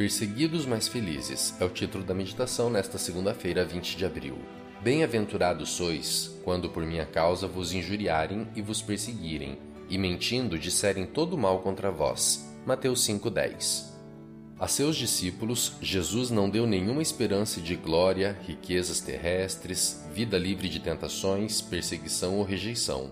Perseguidos mas felizes é o título da meditação nesta segunda-feira, 20 de abril. Bem-aventurados sois, quando por minha causa vos injuriarem e vos perseguirem, e mentindo disserem todo mal contra vós. Mateus 5:10. A seus discípulos, Jesus não deu nenhuma esperança de glória, riquezas terrestres, vida livre de tentações, perseguição ou rejeição.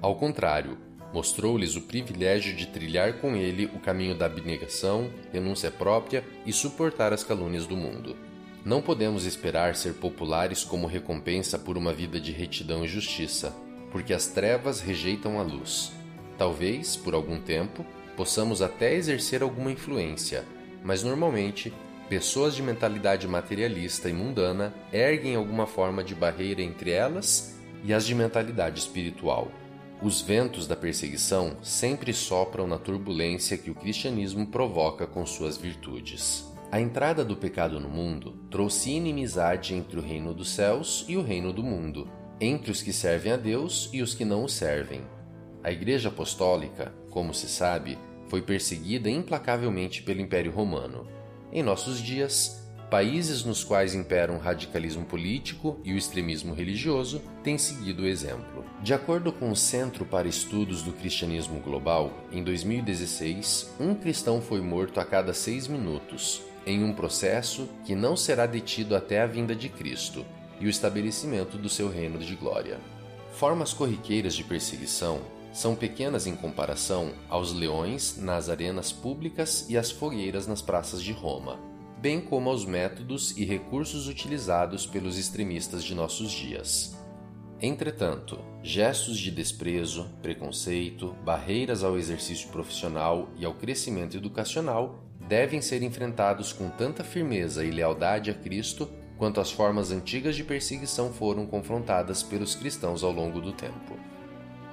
Ao contrário, Mostrou-lhes o privilégio de trilhar com ele o caminho da abnegação, renúncia própria e suportar as calúnias do mundo. Não podemos esperar ser populares como recompensa por uma vida de retidão e justiça, porque as trevas rejeitam a luz. Talvez, por algum tempo, possamos até exercer alguma influência, mas normalmente pessoas de mentalidade materialista e mundana erguem alguma forma de barreira entre elas e as de mentalidade espiritual. Os ventos da perseguição sempre sopram na turbulência que o cristianismo provoca com suas virtudes. A entrada do pecado no mundo trouxe inimizade entre o reino dos céus e o reino do mundo, entre os que servem a Deus e os que não o servem. A Igreja Apostólica, como se sabe, foi perseguida implacavelmente pelo Império Romano. Em nossos dias, Países nos quais impera um radicalismo político e o extremismo religioso têm seguido o exemplo. De acordo com o Centro para Estudos do Cristianismo Global, em 2016, um cristão foi morto a cada seis minutos, em um processo que não será detido até a vinda de Cristo e o estabelecimento do seu reino de glória. Formas corriqueiras de perseguição são pequenas em comparação aos leões nas arenas públicas e às fogueiras nas praças de Roma bem como aos métodos e recursos utilizados pelos extremistas de nossos dias. Entretanto, gestos de desprezo, preconceito, barreiras ao exercício profissional e ao crescimento educacional devem ser enfrentados com tanta firmeza e lealdade a Cristo quanto as formas antigas de perseguição foram confrontadas pelos cristãos ao longo do tempo.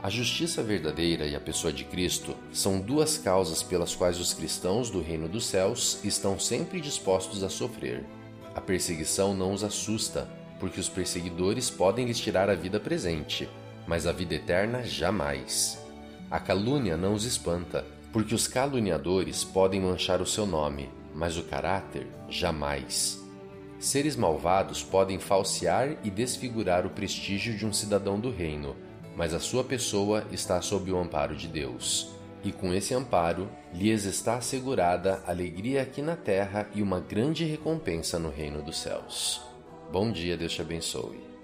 A justiça verdadeira e a pessoa de Cristo são duas causas pelas quais os cristãos do reino dos céus estão sempre dispostos a sofrer. A perseguição não os assusta, porque os perseguidores podem lhes tirar a vida presente, mas a vida eterna jamais. A calúnia não os espanta, porque os caluniadores podem manchar o seu nome, mas o caráter jamais. Seres malvados podem falsear e desfigurar o prestígio de um cidadão do reino mas a sua pessoa está sob o amparo de Deus. E com esse amparo, lhes está assegurada alegria aqui na terra e uma grande recompensa no reino dos céus. Bom dia, Deus te abençoe.